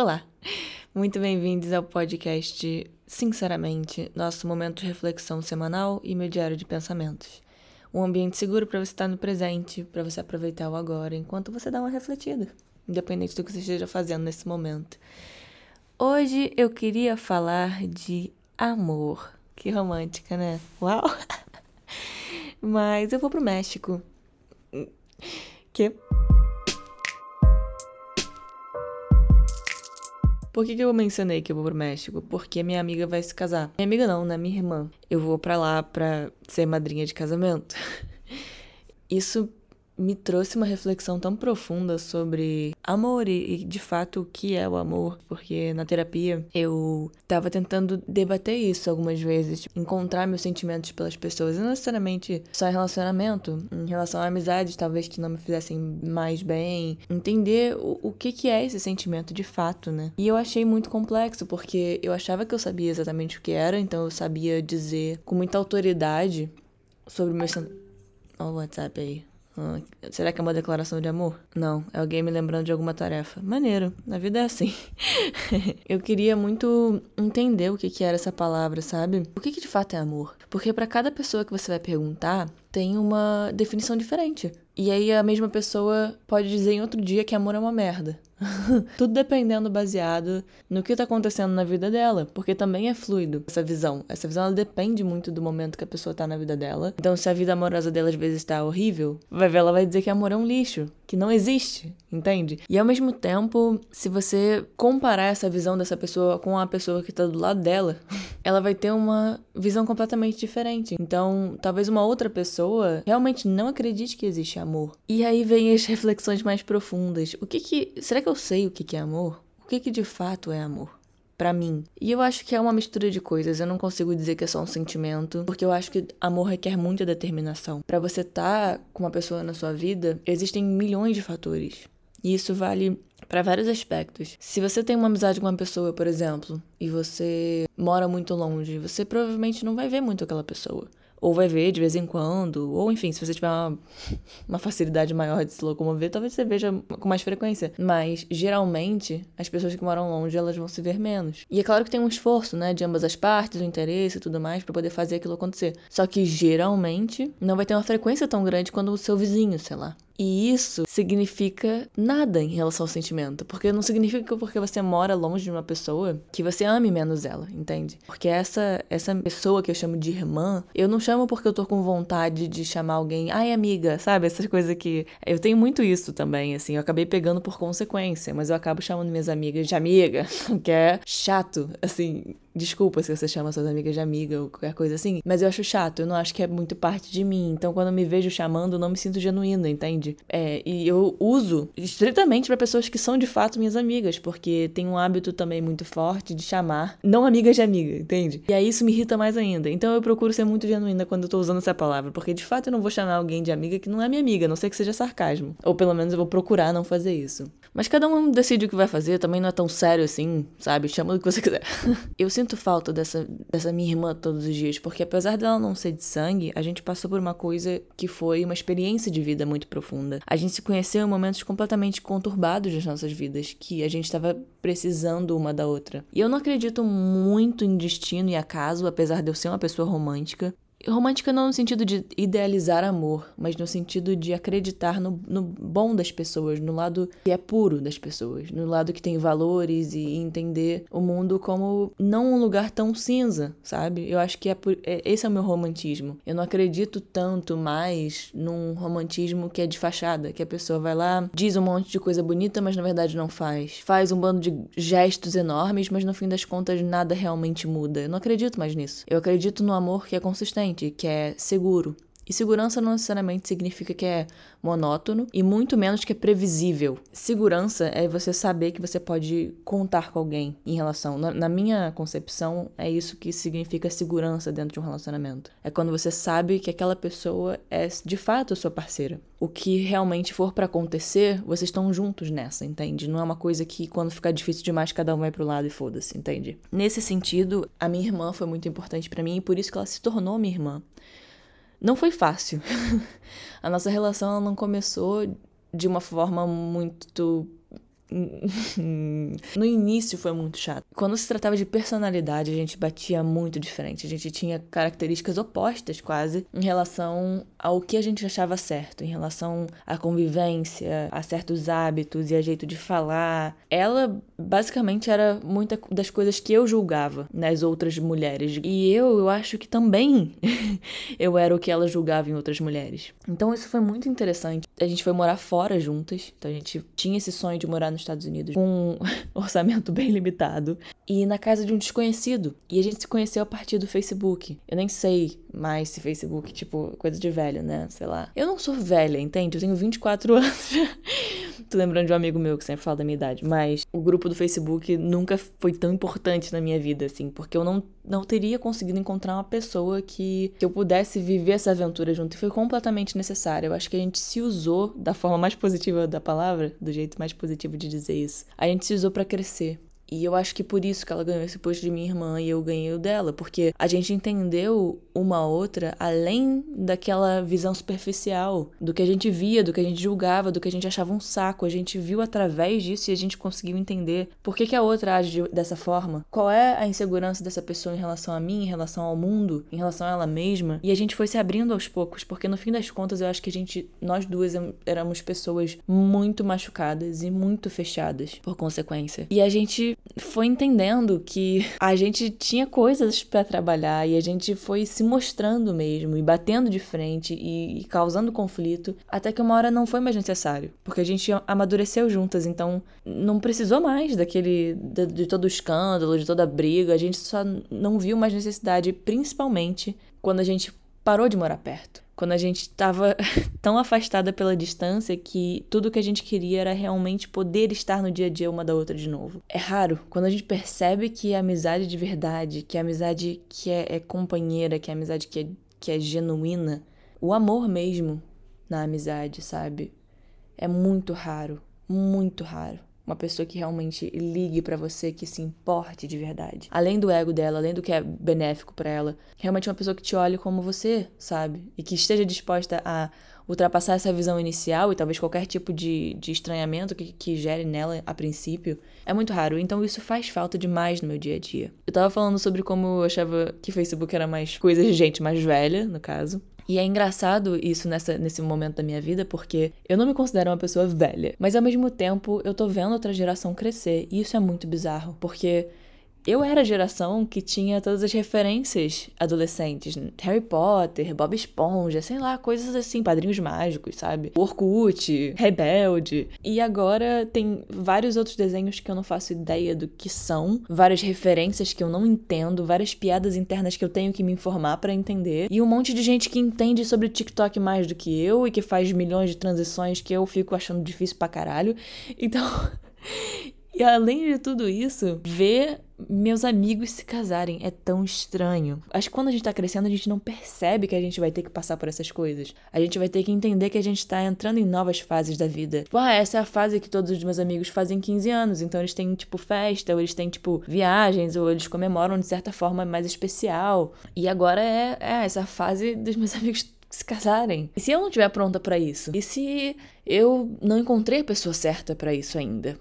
Olá! Muito bem-vindos ao podcast Sinceramente, nosso momento de reflexão semanal e meu diário de pensamentos. Um ambiente seguro para você estar no presente, para você aproveitar o agora enquanto você dá uma refletida, independente do que você esteja fazendo nesse momento. Hoje eu queria falar de amor. Que romântica, né? Uau! Mas eu vou pro México. Que? Por que, que eu mencionei que eu vou pro México? Porque minha amiga vai se casar. Minha amiga não, né? Minha irmã. Eu vou para lá pra ser madrinha de casamento. Isso me trouxe uma reflexão tão profunda sobre amor e, e, de fato o que é o amor, porque na terapia eu tava tentando debater isso algumas vezes, tipo, encontrar meus sentimentos pelas pessoas, não necessariamente só em relacionamento, em relação a amizades, talvez que não me fizessem mais bem, entender o, o que que é esse sentimento de fato, né? E eu achei muito complexo, porque eu achava que eu sabia exatamente o que era, então eu sabia dizer com muita autoridade sobre meus Olha o WhatsApp aí. Ah, será que é uma declaração de amor? Não, é alguém me lembrando de alguma tarefa. Maneiro, na vida é assim. eu queria muito entender o que, que era essa palavra, sabe? O que, que de fato é amor? Porque para cada pessoa que você vai perguntar, tem uma definição diferente. E aí a mesma pessoa pode dizer em outro dia que amor é uma merda. Tudo dependendo baseado no que tá acontecendo na vida dela, porque também é fluido essa visão. Essa visão ela depende muito do momento que a pessoa tá na vida dela. Então, se a vida amorosa dela às vezes tá horrível, vai ver ela vai dizer que amor é um lixo, que não existe, entende? E ao mesmo tempo, se você comparar essa visão dessa pessoa com a pessoa que tá do lado dela, ela vai ter uma visão completamente diferente. Então, talvez uma outra pessoa realmente não acredite que existe amor. E aí vem as reflexões mais profundas. O que que será que eu sei o que é amor? O que, que de fato é amor? para mim. E eu acho que é uma mistura de coisas. Eu não consigo dizer que é só um sentimento, porque eu acho que amor requer muita determinação. Para você estar tá com uma pessoa na sua vida, existem milhões de fatores. E isso vale para vários aspectos. Se você tem uma amizade com uma pessoa, por exemplo, e você mora muito longe, você provavelmente não vai ver muito aquela pessoa ou vai ver de vez em quando, ou enfim, se você tiver uma, uma facilidade maior de se locomover, talvez você veja com mais frequência. Mas geralmente as pessoas que moram longe elas vão se ver menos. E é claro que tem um esforço, né, de ambas as partes, o interesse e tudo mais para poder fazer aquilo acontecer. Só que geralmente não vai ter uma frequência tão grande quando o seu vizinho, sei lá. E isso significa nada em relação ao sentimento. Porque não significa que porque você mora longe de uma pessoa que você ame menos ela, entende? Porque essa, essa pessoa que eu chamo de irmã, eu não chamo porque eu tô com vontade de chamar alguém, ai amiga, sabe? Essas coisas que. Eu tenho muito isso também, assim. Eu acabei pegando por consequência, mas eu acabo chamando minhas amigas de amiga, que é chato, assim. Desculpa se você chama suas amigas de amiga ou qualquer coisa assim, mas eu acho chato, eu não acho que é muito parte de mim. Então, quando eu me vejo chamando, eu não me sinto genuína, entende? É, e eu uso estritamente para pessoas que são de fato minhas amigas, porque tem um hábito também muito forte de chamar não amigas de amiga, entende? E aí isso me irrita mais ainda. Então, eu procuro ser muito genuína quando eu tô usando essa palavra, porque de fato eu não vou chamar alguém de amiga que não é minha amiga, a não sei que seja sarcasmo. Ou pelo menos eu vou procurar não fazer isso. Mas cada um decide o que vai fazer, também não é tão sério assim, sabe? Chama do que você quiser. eu sinto falta dessa, dessa minha irmã todos os dias, porque apesar dela não ser de sangue, a gente passou por uma coisa que foi uma experiência de vida muito profunda. A gente se conheceu em momentos completamente conturbados das nossas vidas, que a gente estava precisando uma da outra. E eu não acredito muito em destino e acaso, apesar de eu ser uma pessoa romântica. Romântica não no sentido de idealizar amor, mas no sentido de acreditar no, no, bom das pessoas, no lado que é puro das pessoas, no lado que tem valores e entender o mundo como não um lugar tão cinza, sabe? Eu acho que é, por, é esse é o meu romantismo. Eu não acredito tanto mais num romantismo que é de fachada, que a pessoa vai lá, diz um monte de coisa bonita, mas na verdade não faz. Faz um bando de gestos enormes, mas no fim das contas nada realmente muda. Eu não acredito mais nisso. Eu acredito no amor que é consistente que é seguro. E segurança não necessariamente significa que é monótono e muito menos que é previsível. Segurança é você saber que você pode contar com alguém em relação. Na, na, minha concepção, é isso que significa segurança dentro de um relacionamento. É quando você sabe que aquela pessoa é de fato a sua parceira. O que realmente for para acontecer, vocês estão juntos nessa, entende? Não é uma coisa que quando ficar difícil demais cada um vai pro lado e foda-se, entende? Nesse sentido, a minha irmã foi muito importante para mim e por isso que ela se tornou minha irmã. Não foi fácil. a nossa relação não começou de uma forma muito no início foi muito chato. Quando se tratava de personalidade, a gente batia muito diferente. A gente tinha características opostas, quase, em relação ao que a gente achava certo, em relação à convivência, a certos hábitos e a jeito de falar. Ela basicamente era muita das coisas que eu julgava nas outras mulheres. E eu, eu acho que também eu era o que ela julgava em outras mulheres. Então isso foi muito interessante. A gente foi morar fora juntas, então a gente tinha esse sonho de morar nos Estados Unidos com um orçamento bem limitado e na casa de um desconhecido. E a gente se conheceu a partir do Facebook. Eu nem sei mais se Facebook, tipo, coisa de velho, né? Sei lá. Eu não sou velha, entende? Eu tenho 24 anos. Tô lembrando de um amigo meu que sempre fala da minha idade, mas o grupo do Facebook nunca foi tão importante na minha vida, assim, porque eu não, não teria conseguido encontrar uma pessoa que, que eu pudesse viver essa aventura junto. E foi completamente necessário. Eu acho que a gente se usou da forma mais positiva da palavra, do jeito mais positivo de dizer isso. A gente se usou para crescer. E eu acho que por isso que ela ganhou esse posto de minha irmã e eu ganhei o dela, porque a gente entendeu uma outra além daquela visão superficial, do que a gente via, do que a gente julgava, do que a gente achava um saco. A gente viu através disso e a gente conseguiu entender por que, que a outra age dessa forma, qual é a insegurança dessa pessoa em relação a mim, em relação ao mundo, em relação a ela mesma. E a gente foi se abrindo aos poucos, porque no fim das contas eu acho que a gente, nós duas éramos pessoas muito machucadas e muito fechadas por consequência. E a gente foi entendendo que a gente tinha coisas para trabalhar e a gente foi se mostrando mesmo e batendo de frente e, e, causando conflito, até que uma hora não foi mais necessário, porque a gente amadureceu juntas, então não precisou mais daquele de, de todo o escândalo, de toda a briga, a gente só não viu mais necessidade, principalmente quando a gente parou de morar perto quando a gente estava tão afastada pela distância que tudo que a gente queria era realmente poder estar no dia a dia uma da outra de novo. É raro quando a gente percebe que a amizade de verdade, que a amizade que é, é companheira, que a amizade que é, que é genuína, o amor mesmo na amizade, sabe? É muito raro, muito raro uma pessoa que realmente ligue para você, que se importe de verdade. Além do ego dela, além do que é benéfico para ela, realmente uma pessoa que te olhe como você, sabe? E que esteja disposta a ultrapassar essa visão inicial e talvez qualquer tipo de, de estranhamento que, que gere nela a princípio, é muito raro. Então isso faz falta demais no meu dia a dia. Eu tava falando sobre como eu achava que Facebook era mais coisa de gente mais velha, no caso. E é engraçado isso nessa, nesse momento da minha vida, porque eu não me considero uma pessoa velha, mas ao mesmo tempo eu tô vendo outra geração crescer, e isso é muito bizarro, porque eu era a geração que tinha todas as referências adolescentes. Harry Potter, Bob Esponja, sei lá, coisas assim, Padrinhos Mágicos, sabe? Orkut, Rebelde. E agora tem vários outros desenhos que eu não faço ideia do que são, várias referências que eu não entendo, várias piadas internas que eu tenho que me informar para entender, e um monte de gente que entende sobre TikTok mais do que eu e que faz milhões de transições que eu fico achando difícil pra caralho. Então. E além de tudo isso, ver meus amigos se casarem é tão estranho. Acho que quando a gente tá crescendo, a gente não percebe que a gente vai ter que passar por essas coisas. A gente vai ter que entender que a gente tá entrando em novas fases da vida. Tipo, ah, essa é a fase que todos os meus amigos fazem 15 anos. Então eles têm, tipo, festa, ou eles têm, tipo, viagens, ou eles comemoram de certa forma mais especial. E agora é, é essa fase dos meus amigos se casarem. E se eu não estiver pronta para isso? E se eu não encontrei a pessoa certa para isso ainda?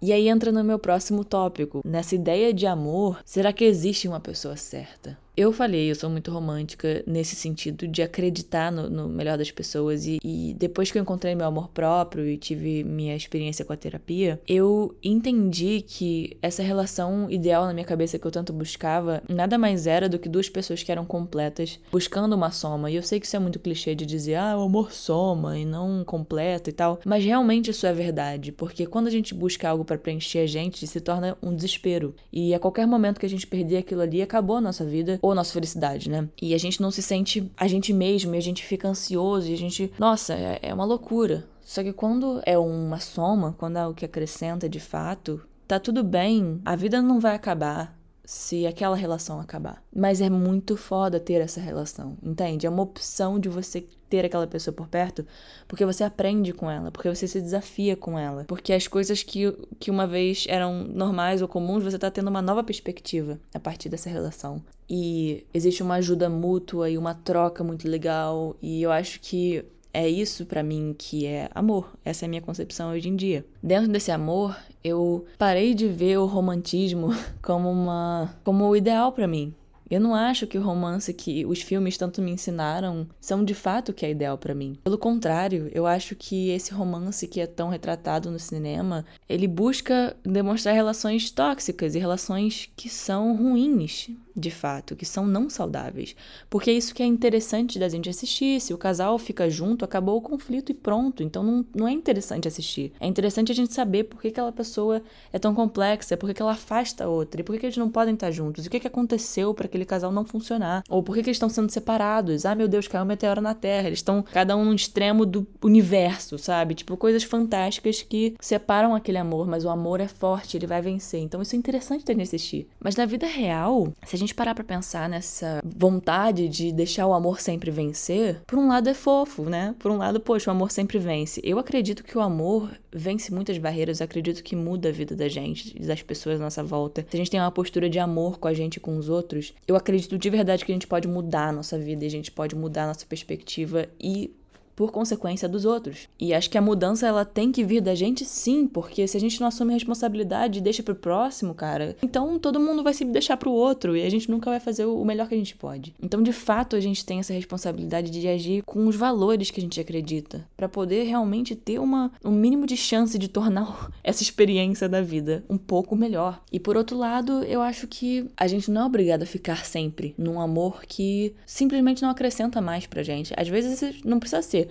E aí entra no meu próximo tópico. Nessa ideia de amor, será que existe uma pessoa certa? Eu falei, eu sou muito romântica nesse sentido de acreditar no, no melhor das pessoas. E, e, depois que eu encontrei meu amor próprio e tive minha experiência com a terapia, eu entendi que essa relação ideal na minha cabeça que eu tanto buscava nada mais era do que duas pessoas que eram completas buscando uma soma. E eu sei que isso é muito clichê de dizer, ah, o amor soma e não completa e tal. Mas realmente isso é verdade, porque quando a gente busca algo para preencher a gente, se torna um desespero. E a qualquer momento que a gente perder aquilo ali, acabou a nossa vida ou nossa felicidade, né? E a gente não se sente a gente mesmo, e a gente fica ansioso, e a gente. Nossa, é, é uma loucura. Só que quando é uma soma, quando é o que acrescenta de fato, tá tudo bem, a vida não vai acabar se aquela relação acabar. Mas é muito foda ter essa relação, entende? É uma opção de você ter aquela pessoa por perto, porque você aprende com ela, porque você se desafia com ela, porque as coisas que, que uma vez eram normais ou comuns, você tá tendo uma nova perspectiva a partir dessa relação. E existe uma ajuda mútua e uma troca muito legal, e eu acho que é isso para mim que é amor. Essa é a minha concepção hoje em dia. Dentro desse amor, eu parei de ver o romantismo como uma como o ideal para mim. Eu não acho que o romance que os filmes tanto me ensinaram são de fato o que é ideal para mim. Pelo contrário, eu acho que esse romance que é tão retratado no cinema, ele busca demonstrar relações tóxicas e relações que são ruins, de fato, que são não saudáveis. Porque é isso que é interessante da gente assistir. Se o casal fica junto, acabou o conflito e pronto. Então não, não é interessante assistir. É interessante a gente saber por que aquela pessoa é tão complexa, por que ela afasta a outra, e por que eles não podem estar juntos, e o que, que aconteceu para aquele casal não funcionar, ou por que, que eles estão sendo separados. Ah, meu Deus, caiu um meteoro na Terra. Eles estão cada um no extremo do universo, sabe? Tipo, coisas fantásticas que separam aquele amor, mas o amor é forte, ele vai vencer. Então isso é interessante ter assistir. Mas na vida real, se a gente gente parar pra pensar nessa vontade de deixar o amor sempre vencer, por um lado é fofo, né? Por um lado, poxa, o amor sempre vence. Eu acredito que o amor vence muitas barreiras, eu acredito que muda a vida da gente, das pessoas à nossa volta. Se a gente tem uma postura de amor com a gente e com os outros, eu acredito de verdade que a gente pode mudar a nossa vida e a gente pode mudar a nossa perspectiva e por consequência dos outros. E acho que a mudança ela tem que vir da gente sim, porque se a gente não assume responsabilidade e deixa pro próximo, cara, então todo mundo vai se deixar pro outro e a gente nunca vai fazer o melhor que a gente pode. Então, de fato, a gente tem essa responsabilidade de agir com os valores que a gente acredita, para poder realmente ter uma, um mínimo de chance de tornar essa experiência da vida um pouco melhor. E por outro lado, eu acho que a gente não é obrigado a ficar sempre num amor que simplesmente não acrescenta mais pra gente. Às vezes não precisa ser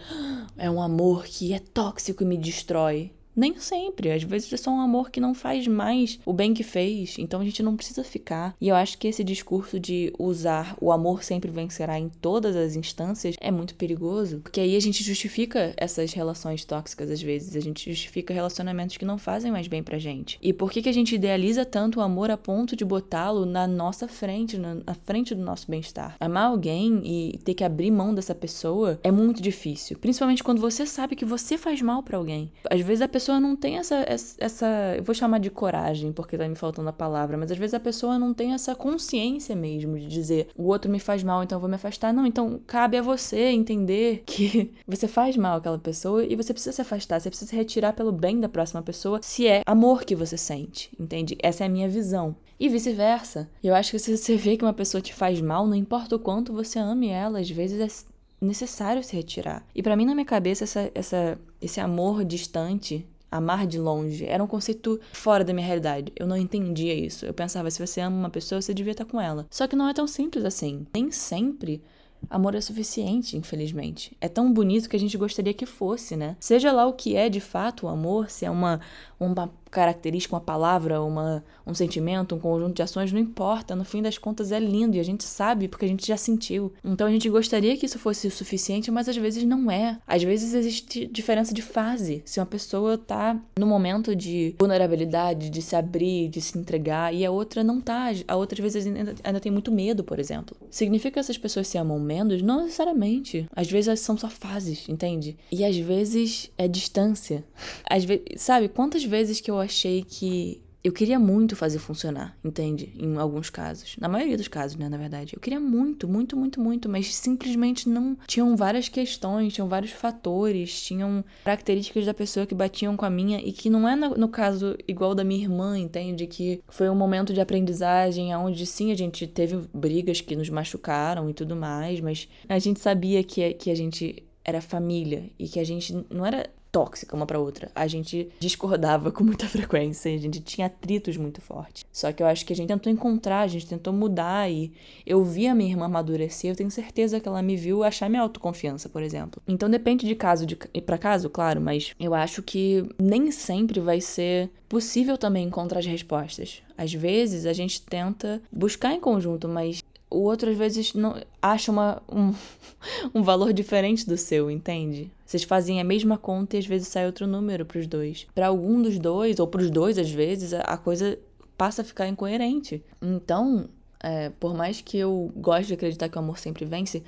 é um amor que é tóxico e me destrói. Nem sempre. Às vezes é só um amor que não faz mais o bem que fez. Então a gente não precisa ficar. E eu acho que esse discurso de usar o amor sempre vencerá em todas as instâncias é muito perigoso. Porque aí a gente justifica essas relações tóxicas às vezes. A gente justifica relacionamentos que não fazem mais bem pra gente. E por que, que a gente idealiza tanto o amor a ponto de botá-lo na nossa frente, na, na frente do nosso bem-estar? Amar alguém e ter que abrir mão dessa pessoa é muito difícil. Principalmente quando você sabe que você faz mal para alguém. Às vezes a pessoa pessoa não tem essa, essa. Eu vou chamar de coragem, porque tá me faltando a palavra, mas às vezes a pessoa não tem essa consciência mesmo de dizer o outro me faz mal, então eu vou me afastar. Não, então cabe a você entender que você faz mal àquela pessoa e você precisa se afastar, você precisa se retirar pelo bem da próxima pessoa, se é amor que você sente, entende? Essa é a minha visão. E vice-versa. Eu acho que se você vê que uma pessoa te faz mal, não importa o quanto você ame ela, às vezes é necessário se retirar. E para mim, na minha cabeça, essa, essa, esse amor distante amar de longe. Era um conceito fora da minha realidade. Eu não entendia isso. Eu pensava, se você ama uma pessoa, você devia estar com ela. Só que não é tão simples assim. Nem sempre amor é suficiente, infelizmente. É tão bonito que a gente gostaria que fosse, né? Seja lá o que é de fato o amor, se é uma, uma característica, uma palavra, uma, um sentimento, um conjunto de ações, não importa. No fim das contas é lindo e a gente sabe porque a gente já sentiu. Então a gente gostaria que isso fosse o suficiente, mas às vezes não é. Às vezes existe diferença de fase. Se uma pessoa tá no momento de vulnerabilidade, de se abrir, de se entregar, e a outra não tá. A outra às vezes ainda, ainda tem muito medo, por exemplo. Significa que essas pessoas se amam menos? Não necessariamente. Às vezes são só fases, entende? E às vezes é distância. Às vezes, sabe, quantas vezes que eu achei que eu queria muito fazer funcionar, entende? Em alguns casos. Na maioria dos casos, né, na verdade. Eu queria muito, muito, muito, muito, mas simplesmente não. Tinham várias questões, tinham vários fatores, tinham características da pessoa que batiam com a minha e que não é no, no caso igual da minha irmã, entende? Que foi um momento de aprendizagem onde sim a gente teve brigas que nos machucaram e tudo mais, mas a gente sabia que, que a gente era família e que a gente não era tóxica uma para outra. A gente discordava com muita frequência, a gente tinha atritos muito fortes. Só que eu acho que a gente tentou encontrar, a gente tentou mudar e eu vi a minha irmã amadurecer, eu tenho certeza que ela me viu achar minha autoconfiança, por exemplo. Então depende de caso de para caso, claro, mas eu acho que nem sempre vai ser possível também encontrar as respostas. Às vezes a gente tenta buscar em conjunto, mas o outro às vezes não acha uma, um, um valor diferente do seu, entende? Vocês fazem a mesma conta e às vezes sai outro número para os dois. Para algum dos dois, ou para os dois às vezes, a coisa passa a ficar incoerente. Então, é, por mais que eu goste de acreditar que o amor sempre vence,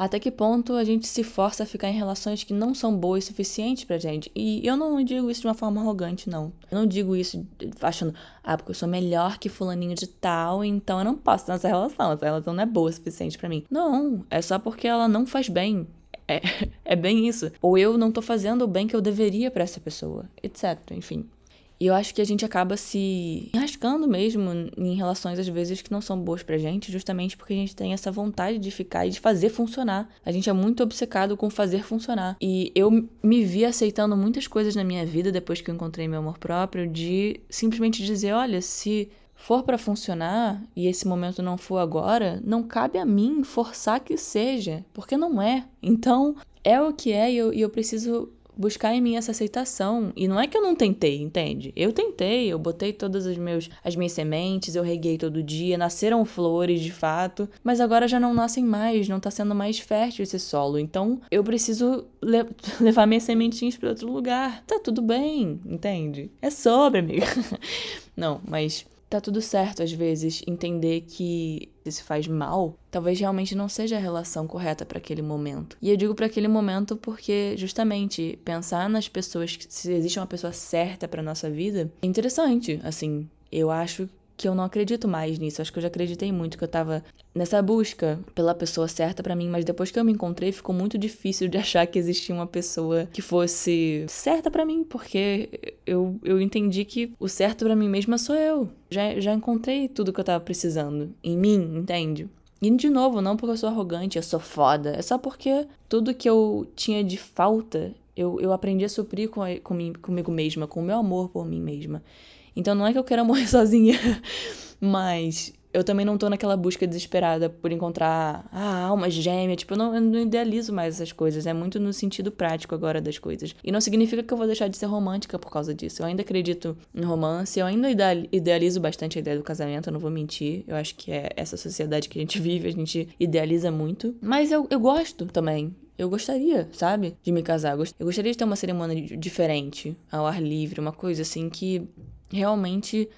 até que ponto a gente se força a ficar em relações que não são boas o suficiente pra gente. E eu não digo isso de uma forma arrogante, não. Eu não digo isso achando, ah, porque eu sou melhor que fulaninho de tal, então eu não posso ter essa relação. Essa relação não é boa o suficiente para mim. Não, é só porque ela não faz bem É, é bem isso. Ou eu não tô fazendo o bem que eu deveria para essa pessoa, etc. Enfim. E eu acho que a gente acaba se enrascando mesmo em relações, às vezes, que não são boas pra gente, justamente porque a gente tem essa vontade de ficar e de fazer funcionar. A gente é muito obcecado com fazer funcionar. E eu me vi aceitando muitas coisas na minha vida depois que eu encontrei meu amor próprio, de simplesmente dizer: olha, se for para funcionar e esse momento não for agora, não cabe a mim forçar que seja, porque não é. Então, é o que é e eu, e eu preciso buscar em mim essa aceitação. E não é que eu não tentei, entende? Eu tentei, eu botei todas as, meus, as minhas sementes, eu reguei todo dia, nasceram flores de fato, mas agora já não nascem mais, não tá sendo mais fértil esse solo. Então eu preciso le levar minhas sementinhas para outro lugar. Tá tudo bem, entende? É sobre, amiga. não, mas tá tudo certo às vezes entender que se faz mal, talvez realmente não seja a relação correta para aquele momento. E eu digo para aquele momento porque justamente pensar nas pessoas, se existe uma pessoa certa para nossa vida, é interessante, assim. Eu acho que eu não acredito mais nisso. Acho que eu já acreditei muito que eu tava nessa busca pela pessoa certa para mim, mas depois que eu me encontrei, ficou muito difícil de achar que existia uma pessoa que fosse certa para mim, porque eu, eu entendi que o certo para mim mesma sou eu. Já, já encontrei tudo que eu tava precisando em mim, entende? E de novo, não porque eu sou arrogante, eu sou foda, é só porque tudo que eu tinha de falta, eu, eu aprendi a suprir com, com, comigo mesma, com o meu amor por mim mesma. Então não é que eu queira morrer sozinha, mas eu também não tô naquela busca desesperada por encontrar a alma gêmea. Tipo, eu não, eu não, idealizo mais essas coisas. É muito no sentido prático agora das coisas. E não significa que eu vou deixar de ser romântica por causa disso. Eu ainda acredito em romance, eu ainda idealizo bastante a ideia do casamento, eu não vou mentir. Eu acho que é essa sociedade que a gente vive, a gente idealiza muito. Mas eu, eu gosto também. Eu gostaria, sabe? De me casar. Eu gostaria de ter uma cerimônia diferente, ao ar livre, uma coisa assim que realmente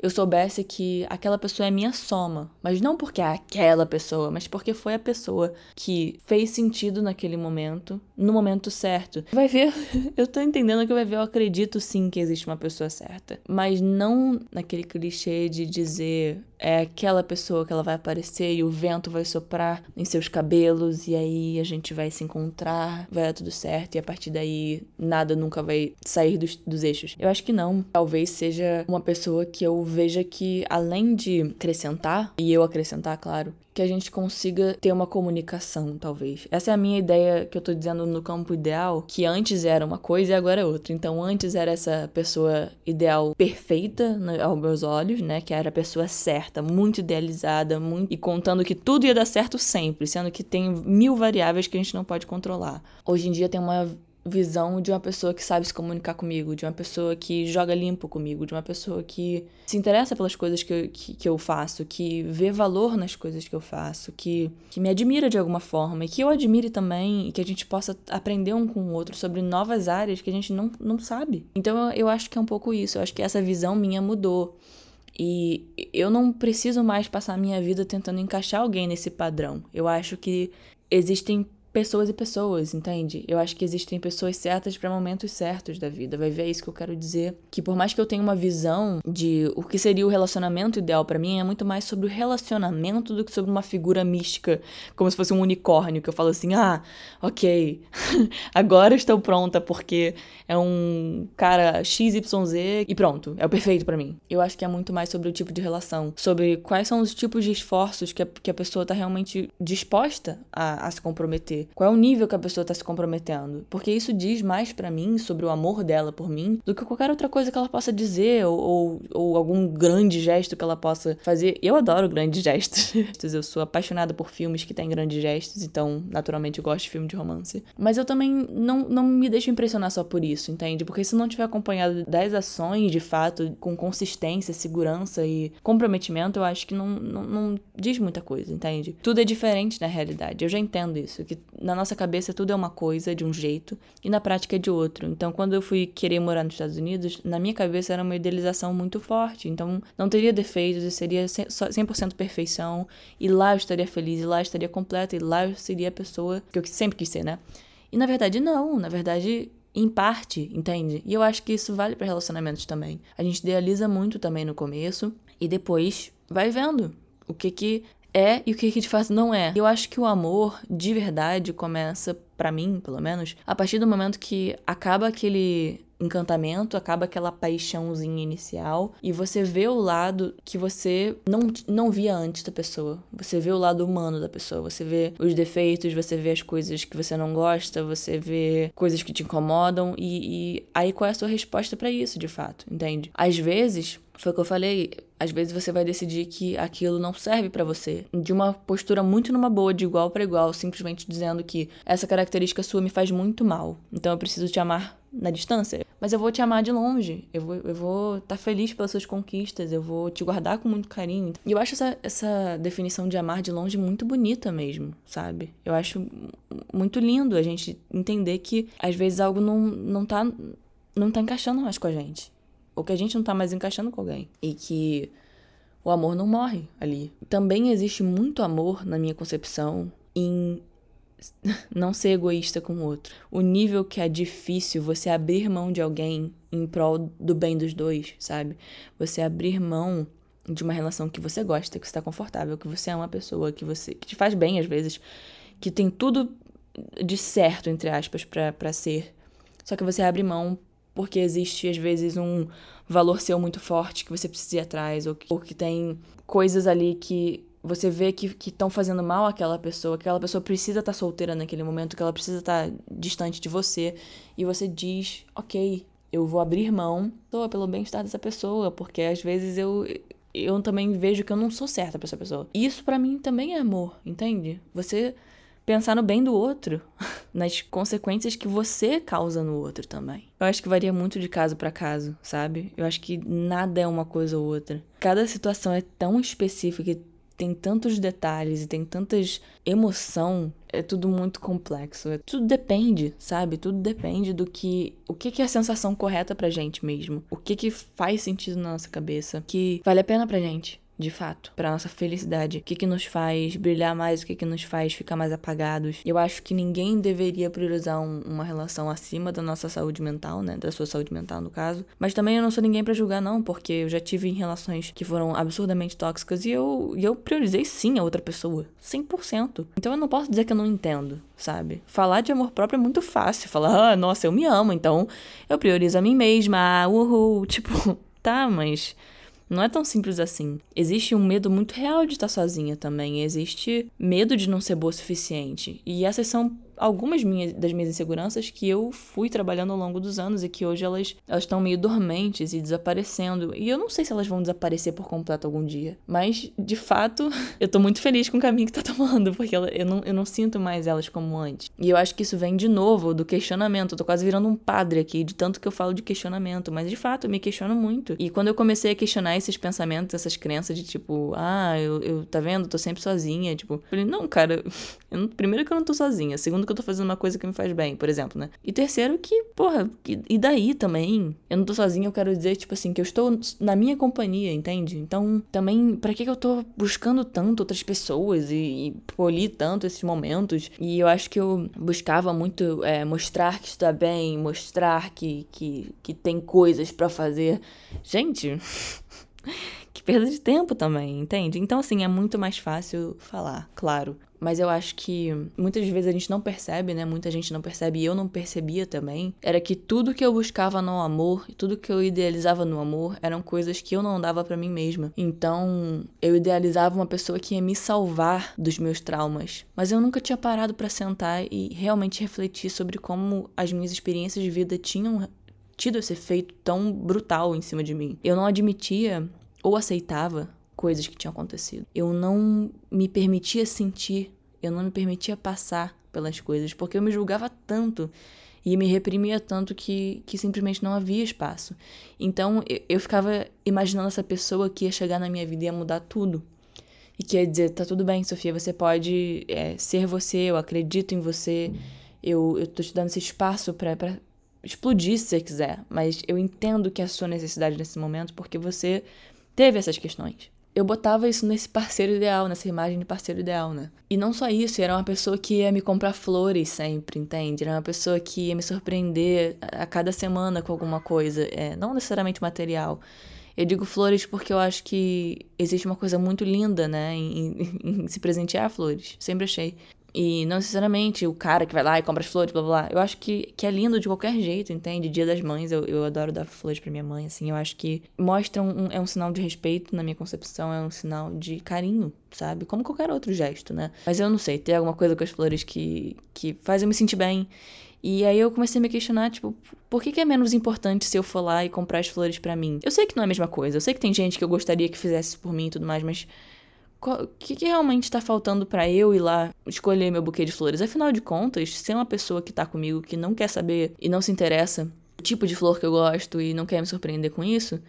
eu soubesse que aquela pessoa é minha soma. Mas não porque é aquela pessoa, mas porque foi a pessoa que fez sentido naquele momento, no momento certo. Vai ver, eu tô entendendo que vai ver, eu acredito sim que existe uma pessoa certa. Mas não naquele clichê de dizer é aquela pessoa que ela vai aparecer e o vento vai soprar em seus cabelos e aí a gente vai se encontrar, vai dar tudo certo e a partir daí nada nunca vai sair dos, dos eixos. Eu acho que não. Talvez seja uma pessoa que eu veja que além de acrescentar, e eu acrescentar, claro, que a gente consiga ter uma comunicação, talvez. Essa é a minha ideia que eu tô dizendo no campo ideal, que antes era uma coisa e agora é outra. Então, antes era essa pessoa ideal perfeita né, aos meus olhos, né? Que era a pessoa certa, muito idealizada, muito... e contando que tudo ia dar certo sempre, sendo que tem mil variáveis que a gente não pode controlar. Hoje em dia tem uma visão de uma pessoa que sabe se comunicar comigo, de uma pessoa que joga limpo comigo, de uma pessoa que se interessa pelas coisas que, eu, que, que, eu faço, que vê valor nas coisas que eu faço, que, que me admira de alguma forma e que eu admire também e que a gente possa aprender um com o outro sobre novas áreas que a gente não, não sabe. Então eu, eu acho que é um pouco isso, eu acho que essa visão minha mudou. E eu não preciso mais passar a minha vida tentando encaixar alguém nesse padrão. Eu acho que existem pessoas e pessoas, entende? Eu acho que existem pessoas certas para momentos certos da vida. Vai ver é isso que eu quero dizer, que por mais que eu tenha uma visão de o que seria o relacionamento ideal para mim, é muito mais sobre o relacionamento do que sobre uma figura mística, como se fosse um unicórnio, que eu falo assim: "Ah, OK. Agora estou pronta porque é um cara XYZ e pronto, é o perfeito para mim". Eu acho que é muito mais sobre o tipo de relação, sobre quais são os tipos de esforços que a, que a pessoa tá realmente disposta a, a se comprometer qual é o nível que a pessoa está se comprometendo? Porque isso diz mais para mim sobre o amor dela por mim do que qualquer outra coisa que ela possa dizer ou, ou, ou algum grande gesto que ela possa fazer. Eu adoro grandes gestos. eu sou apaixonada por filmes que têm grandes gestos, então naturalmente eu gosto de filme de romance. Mas eu também não, não me deixo impressionar só por isso, entende? Porque se não tiver acompanhado das ações de fato, com consistência, segurança e comprometimento, eu acho que não, não, não diz muita coisa, entende? Tudo é diferente na realidade. Eu já entendo isso, que na nossa cabeça tudo é uma coisa de um jeito e na prática é de outro. Então, quando eu fui querer morar nos Estados Unidos, na minha cabeça era uma idealização muito forte. Então, não teria defeitos e seria 100% perfeição. E lá eu estaria feliz, e lá eu estaria completa, e lá eu seria a pessoa que eu sempre quis ser, né? E na verdade, não. Na verdade, em parte, entende? E eu acho que isso vale para relacionamentos também. A gente idealiza muito também no começo e depois vai vendo o que que é e o que, que de fato não é. Eu acho que o amor de verdade começa, para mim, pelo menos, a partir do momento que acaba aquele encantamento, acaba aquela paixãozinha inicial e você vê o lado que você não, não via antes da pessoa. Você vê o lado humano da pessoa, você vê os defeitos, você vê as coisas que você não gosta, você vê coisas que te incomodam e, e aí qual é a sua resposta para isso, de fato, entende? Às vezes, foi o que eu falei, às vezes você vai decidir que aquilo não serve para você, de uma postura muito numa boa, de igual para igual, simplesmente dizendo que essa característica sua me faz muito mal. Então eu preciso te amar na distância, mas eu vou te amar de longe. Eu vou eu vou estar tá feliz pelas suas conquistas, eu vou te guardar com muito carinho. E eu acho essa, essa definição de amar de longe muito bonita mesmo, sabe? Eu acho muito lindo a gente entender que às vezes algo não não tá não tá encaixando mais com a gente ou que a gente não tá mais encaixando com alguém. E que o amor não morre ali. Também existe muito amor, na minha concepção, em não ser egoísta com o outro. O nível que é difícil você abrir mão de alguém em prol do bem dos dois, sabe? Você abrir mão de uma relação que você gosta, que está confortável, que você é uma pessoa que você que te faz bem às vezes, que tem tudo de certo entre aspas para ser. Só que você abre mão porque existe às vezes um valor seu muito forte que você precisa ir atrás, ou que, ou que tem coisas ali que você vê que estão fazendo mal àquela pessoa, que aquela pessoa precisa estar tá solteira naquele momento, que ela precisa estar tá distante de você, e você diz, ok, eu vou abrir mão pelo bem-estar dessa pessoa, porque às vezes eu, eu também vejo que eu não sou certa pra essa pessoa. Isso para mim também é amor, entende? Você pensar no bem do outro, nas consequências que você causa no outro também. Eu acho que varia muito de caso para caso, sabe? Eu acho que nada é uma coisa ou outra. Cada situação é tão específica e tem tantos detalhes e tem tantas emoção, é tudo muito complexo. É, tudo depende, sabe? Tudo depende do que o que, que é a sensação correta pra gente mesmo. O que que faz sentido na nossa cabeça, que vale a pena pra gente de fato, para nossa felicidade. O que, que nos faz brilhar mais, o que, que nos faz ficar mais apagados. Eu acho que ninguém deveria priorizar um, uma relação acima da nossa saúde mental, né? Da sua saúde mental, no caso. Mas também eu não sou ninguém para julgar, não, porque eu já tive relações que foram absurdamente tóxicas e eu, e eu priorizei sim a outra pessoa. 100%. Então eu não posso dizer que eu não entendo, sabe? Falar de amor próprio é muito fácil. Falar, ah, nossa, eu me amo, então eu priorizo a mim mesma, uhul. Tipo, tá, mas não é tão simples assim. Existe um medo muito real de estar sozinha também. Existe medo de não ser boa o suficiente. E essas são algumas minhas, das minhas inseguranças que eu fui trabalhando ao longo dos anos e que hoje elas estão meio dormentes e desaparecendo. E eu não sei se elas vão desaparecer por completo algum dia, mas de fato, eu tô muito feliz com o caminho que tá tomando, porque ela, eu, não, eu não sinto mais elas como antes. E eu acho que isso vem de novo do questionamento. Eu tô quase virando um padre aqui, de tanto que eu falo de questionamento, mas de fato eu me questiono muito. E quando eu comecei a questionar esses pensamentos, essas crenças de tipo, ah, eu, eu tá vendo, tô sempre sozinha, tipo, eu falei, não, cara, eu, primeiro que eu não tô sozinha, segundo que eu tô fazendo uma coisa que me faz bem, por exemplo, né? E terceiro que, porra, e daí também? Eu não tô sozinha, eu quero dizer, tipo assim, que eu estou na minha companhia, entende? Então, também, para que, que eu tô buscando tanto outras pessoas e, e polir tanto esses momentos? E eu acho que eu buscava muito é, mostrar que está bem, mostrar que, que, que tem coisas para fazer. Gente. que perda de tempo também, entende? Então, assim, é muito mais fácil falar, claro. Mas eu acho que muitas vezes a gente não percebe, né? Muita gente não percebe e eu não percebia também. Era que tudo que eu buscava no amor, tudo que eu idealizava no amor, eram coisas que eu não dava para mim mesma. Então, eu idealizava uma pessoa que ia me salvar dos meus traumas. Mas eu nunca tinha parado para sentar e realmente refletir sobre como as minhas experiências de vida tinham tido esse efeito tão brutal em cima de mim. Eu não admitia ou aceitava coisas que tinham acontecido. Eu não me permitia sentir, eu não me permitia passar pelas coisas, porque eu me julgava tanto e me reprimia tanto que, que simplesmente não havia espaço. Então eu, eu ficava imaginando essa pessoa que ia chegar na minha vida e ia mudar tudo. E que ia dizer: tá tudo bem, Sofia, você pode é, ser você, eu acredito em você, eu, eu tô te dando esse espaço para explodir se você quiser, mas eu entendo que é a sua necessidade nesse momento porque você teve essas questões eu botava isso nesse parceiro ideal, nessa imagem de parceiro ideal, né? E não só isso, era uma pessoa que ia me comprar flores sempre, entende? Era uma pessoa que ia me surpreender a cada semana com alguma coisa, é, não necessariamente material. Eu digo flores porque eu acho que existe uma coisa muito linda, né, em, em, em se presentear flores. Sempre achei. E não necessariamente o cara que vai lá e compra as flores, blá blá blá. Eu acho que, que é lindo de qualquer jeito, entende? Dia das mães, eu, eu adoro dar flores pra minha mãe, assim. Eu acho que mostra um, é um sinal de respeito na minha concepção, é um sinal de carinho, sabe? Como qualquer outro gesto, né? Mas eu não sei, tem alguma coisa com as flores que, que faz eu me sentir bem. E aí eu comecei a me questionar, tipo, por que, que é menos importante se eu for lá e comprar as flores para mim? Eu sei que não é a mesma coisa, eu sei que tem gente que eu gostaria que fizesse por mim e tudo mais, mas o que, que, realmente tá faltando para eu ir lá escolher meu buquê de flores? Afinal de contas, ser uma pessoa que tá comigo, que não quer saber e não se interessa o tipo de flor que eu gosto e não quer me surpreender com isso,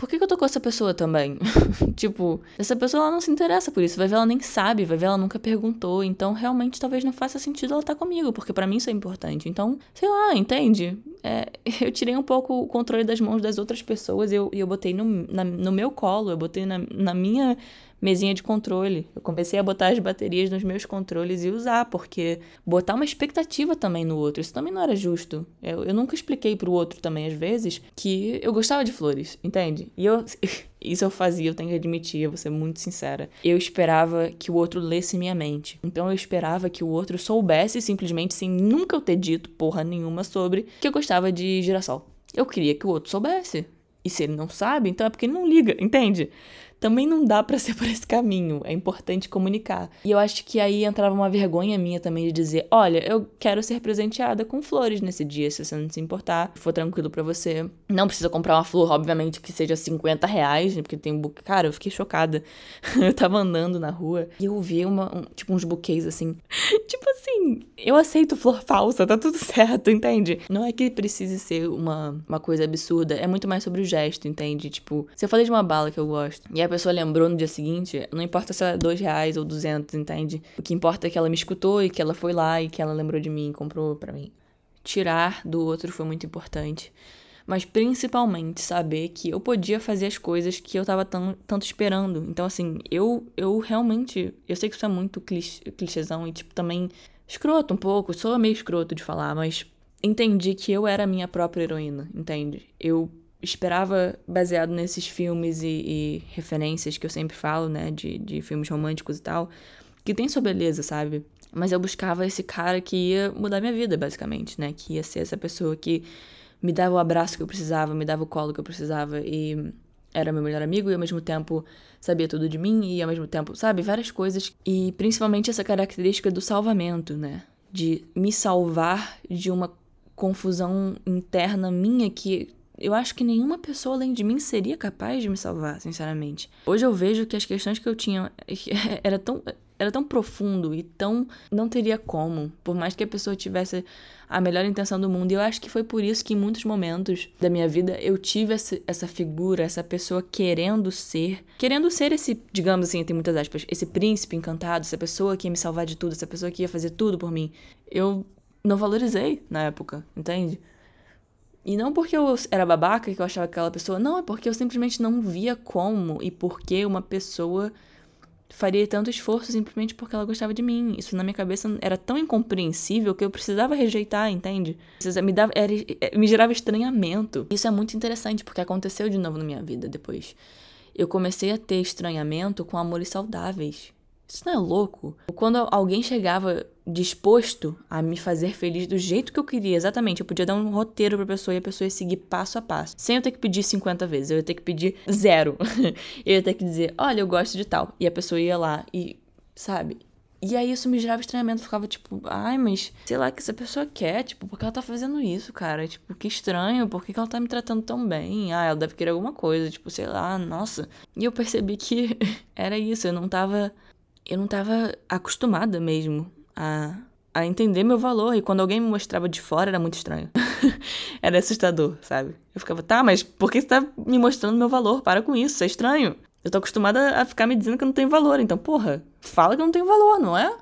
por que, que eu tô com essa pessoa também? tipo, essa pessoa ela não se interessa por isso, vai ver ela nem sabe, vai ver ela nunca perguntou, então realmente talvez não faça sentido ela estar tá comigo, porque para mim isso é importante. Então, sei lá, entende? É, eu tirei um pouco o controle das mãos das outras pessoas e eu, eu botei no, na, no meu colo, eu botei na, na minha mesinha de controle. Eu comecei a botar as baterias nos meus controles e usar, porque botar uma expectativa também no outro, isso também não era justo. Eu, eu nunca expliquei pro outro também, às vezes, que eu gostava de flores, entende? E eu. Isso eu fazia, eu tenho que admitir, eu vou ser muito sincera. Eu esperava que o outro lesse minha mente. Então eu esperava que o outro soubesse, simplesmente sem nunca eu ter dito porra nenhuma sobre, que eu gostava de girassol. Eu queria que o outro soubesse. E se ele não sabe, então é porque ele não liga, entende? Também não dá para ser por esse caminho. É importante comunicar. E eu acho que aí entrava uma vergonha minha também de dizer: olha, eu quero ser presenteada com flores nesse dia, se você não se importar, for tranquilo para você. Não precisa comprar uma flor, obviamente, que seja 50 reais, né, porque tem um buquê. Cara, eu fiquei chocada. eu tava andando na rua e eu vi uma, um, tipo, uns buquês assim. tipo assim, eu aceito flor falsa, tá tudo certo, entende? Não é que precise ser uma, uma coisa absurda, é muito mais sobre o gesto, entende? Tipo, se eu falei de uma bala que eu gosto e a pessoa lembrou no dia seguinte, não importa se é dois reais ou duzentos, entende? O que importa é que ela me escutou e que ela foi lá e que ela lembrou de mim e comprou para mim. Tirar do outro foi muito importante. Mas principalmente saber que eu podia fazer as coisas que eu tava tão, tanto esperando. Então, assim, eu, eu realmente. Eu sei que isso é muito clichê, clichêzão e, tipo, também escroto um pouco. Sou meio escroto de falar, mas entendi que eu era a minha própria heroína, entende? Eu esperava, baseado nesses filmes e, e, referências que eu sempre falo, né, de, de filmes românticos e tal, que tem sua beleza, sabe? Mas eu buscava esse cara que ia mudar minha vida, basicamente, né? Que ia ser essa pessoa que me dava o abraço que eu precisava, me dava o colo que eu precisava e era meu melhor amigo e ao mesmo tempo sabia tudo de mim e ao mesmo tempo, sabe, várias coisas. E principalmente essa característica do salvamento, né? De me salvar de uma confusão interna minha que eu acho que nenhuma pessoa além de mim seria capaz de me salvar, sinceramente. Hoje eu vejo que as questões que eu tinha era tão era tão profundo e tão não teria como, por mais que a pessoa tivesse a melhor intenção do mundo. E eu acho que foi por isso que em muitos momentos da minha vida eu tive essa, essa figura, essa pessoa querendo ser, querendo ser esse, digamos assim, tem muitas aspas, esse príncipe encantado, essa pessoa que ia me salvar de tudo, essa pessoa que ia fazer tudo por mim. Eu não valorizei na época, entende? E não porque eu era babaca que eu achava aquela pessoa, não, é porque eu simplesmente não via como e por que uma pessoa faria tanto esforço simplesmente porque ela gostava de mim. Isso na minha cabeça era tão incompreensível que eu precisava rejeitar, entende? Me, dava, era, é, me gerava estranhamento. Isso é muito interessante porque aconteceu de novo na minha vida depois. Eu comecei a ter estranhamento com amores saudáveis. Isso não é louco? Quando alguém chegava disposto a me fazer feliz do jeito que eu queria, exatamente, eu podia dar um roteiro pra pessoa e a pessoa ia seguir passo a passo. Sem eu ter que pedir 50 vezes, eu ia ter que pedir zero. eu ia ter que dizer, olha, eu gosto de tal. E a pessoa ia lá e, sabe? E aí isso me gerava estranhamento, ficava tipo, ai, mas sei lá que essa pessoa quer, tipo, por que ela tá fazendo isso, cara? Tipo, que estranho, por que ela tá me tratando tão bem? Ah, ela deve querer alguma coisa, tipo, sei lá, nossa. E eu percebi que era isso, eu não tava eu não estava acostumada mesmo a, a entender meu valor. E quando alguém me mostrava de fora, era muito estranho. era assustador, sabe? Eu ficava, tá, mas por que você tá me mostrando meu valor? Para com isso, isso é estranho. Eu tô acostumada a ficar me dizendo que eu não tenho valor. Então, porra, fala que eu não tenho valor, não é?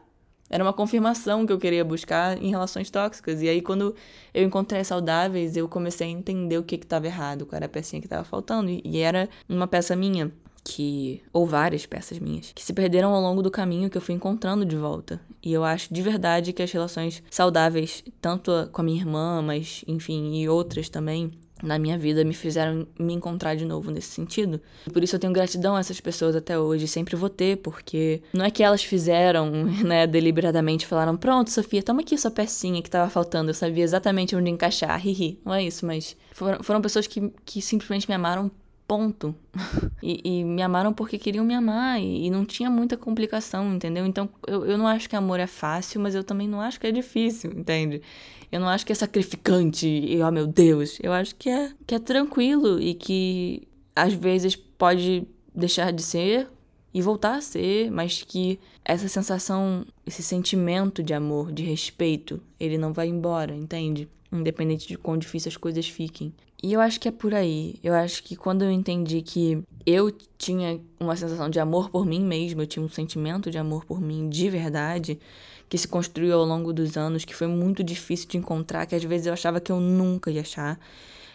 Era uma confirmação que eu queria buscar em relações tóxicas. E aí, quando eu encontrei saudáveis, eu comecei a entender o que que tava errado, qual era a pecinha que tava faltando. E era uma peça minha que ou várias peças minhas que se perderam ao longo do caminho que eu fui encontrando de volta. E eu acho de verdade que as relações saudáveis, tanto com a minha irmã, mas enfim, e outras também, na minha vida me fizeram me encontrar de novo nesse sentido. Por isso eu tenho gratidão a essas pessoas até hoje, sempre vou ter, porque não é que elas fizeram, né, deliberadamente falaram: "Pronto, Sofia, toma aqui sua pecinha que tava faltando, eu sabia exatamente onde encaixar". Hihi. Não é isso, mas foram, foram pessoas que, que simplesmente me amaram ponto. e, e, me amaram porque queriam me amar e, e, não tinha muita complicação, entendeu? Então eu, eu não acho que amor é fácil, mas eu também não acho que é difícil, entende? Eu não acho que é sacrificante e, oh meu Deus, eu acho que é, que é tranquilo e que às vezes pode deixar de ser e voltar a ser, mas que essa sensação, esse sentimento de amor, de respeito, ele não vai embora, entende? Independente de quão difíceis as coisas fiquem. E eu acho que é por aí. Eu acho que quando eu entendi que eu tinha uma sensação de amor por mim mesmo, eu tinha um sentimento de amor por mim de verdade, que se construiu ao longo dos anos, que foi muito difícil de encontrar, que às vezes eu achava que eu nunca ia achar.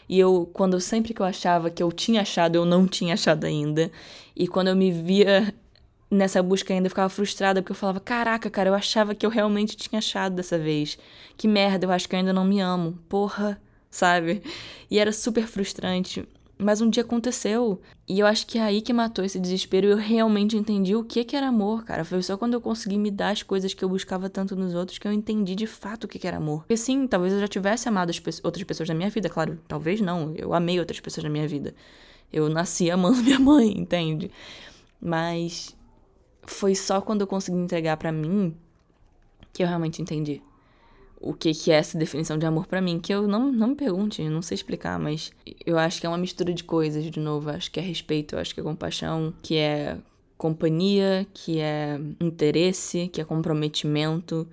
E eu, quando sempre que eu achava que eu tinha achado, eu não tinha achado ainda. E quando eu me via nessa busca ainda, eu ficava frustrada, porque eu falava: caraca, cara, eu achava que eu realmente tinha achado dessa vez. Que merda, eu acho que eu ainda não me amo. Porra sabe? E era super frustrante. Mas um dia aconteceu. E eu acho que é aí que matou esse desespero. Eu realmente entendi o que, que era amor, cara. Foi só quando eu consegui me dar as coisas que eu buscava tanto nos outros que eu entendi de fato o que, que era amor. Porque sim, talvez eu já tivesse amado as outras pessoas na minha vida, claro. Talvez não. Eu amei outras pessoas na minha vida. Eu nasci amando minha mãe, entende? Mas foi só quando eu consegui entregar para mim que eu realmente entendi o que, que é essa definição de amor para mim, que eu não, não me pergunte, não sei explicar, mas eu acho que é uma mistura de coisas, de novo. Acho que é respeito, acho que é compaixão, que é companhia, que é interesse, que é comprometimento,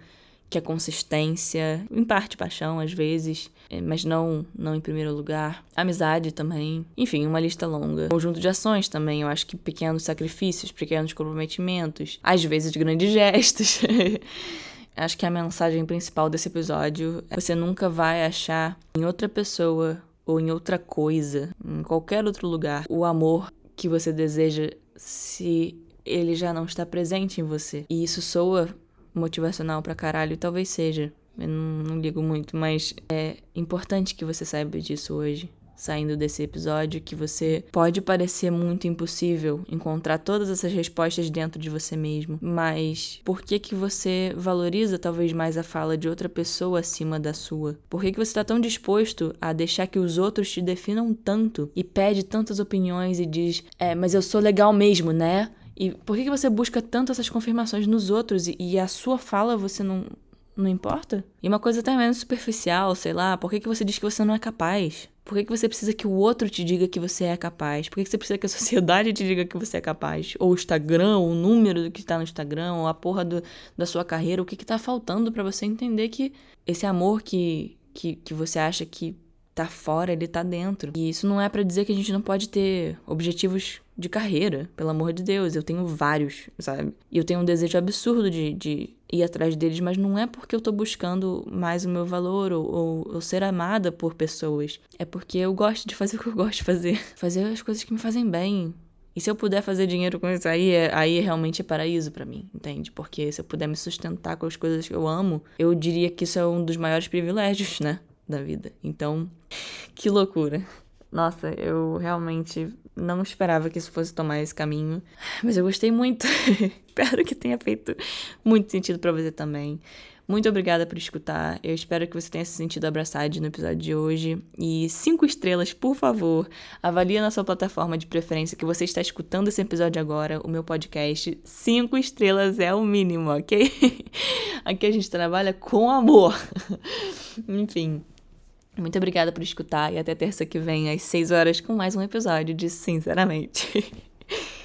que é consistência, em parte paixão às vezes, é, mas não não em primeiro lugar. Amizade também. Enfim, uma lista longa. Conjunto de ações também, eu acho que pequenos sacrifícios, pequenos comprometimentos, às vezes grandes gestos. Acho que a mensagem principal desse episódio é você nunca vai achar em outra pessoa ou em outra coisa, em qualquer outro lugar, o amor que você deseja se ele já não está presente em você. E isso soa motivacional pra caralho, talvez seja. Eu não, não ligo muito, mas é importante que você saiba disso hoje saindo desse episódio que você pode parecer muito impossível encontrar todas essas respostas dentro de você mesmo, mas por que que você valoriza talvez mais a fala de outra pessoa acima da sua? Por que que você está tão disposto a deixar que os outros te definam tanto e pede tantas opiniões e diz, é, mas eu sou legal mesmo, né? E por que, que você busca tanto essas confirmações nos outros e, e a sua fala você não, não importa? E uma coisa até menos superficial, sei lá, por que, que você diz que você não é capaz? Por que, que você precisa que o outro te diga que você é capaz? Por que, que você precisa que a sociedade te diga que você é capaz? Ou o Instagram, ou o número do que está no Instagram, ou a porra do, da sua carreira, o que, que tá faltando para você entender que esse amor que, que, que você acha que tá fora, ele tá dentro. E isso não é para dizer que a gente não pode ter objetivos de carreira, pelo amor de Deus. Eu tenho vários, sabe? E eu tenho um desejo absurdo de, de ir atrás deles, mas não é porque eu tô buscando mais o meu valor ou, ou, ou, ser amada por pessoas. É porque eu gosto de fazer o que eu gosto de fazer. Fazer as coisas que me fazem bem. E se eu puder fazer dinheiro com isso aí, é, aí realmente é paraíso para mim, entende? Porque se eu puder me sustentar com as coisas que eu amo, eu diria que isso é um dos maiores privilégios, né? Da vida. Então, que loucura. Nossa, eu realmente não esperava que isso fosse tomar esse caminho, mas eu gostei muito. espero que tenha feito muito sentido para você também. Muito obrigada por escutar. Eu espero que você tenha se sentido abraçado no episódio de hoje. E cinco estrelas, por favor. Avalie na sua plataforma de preferência que você está escutando esse episódio agora, o meu podcast. Cinco estrelas é o mínimo, ok? Aqui a gente trabalha com amor. Enfim. Muito obrigada por escutar e até terça que vem, às 6 horas, com mais um episódio de Sinceramente.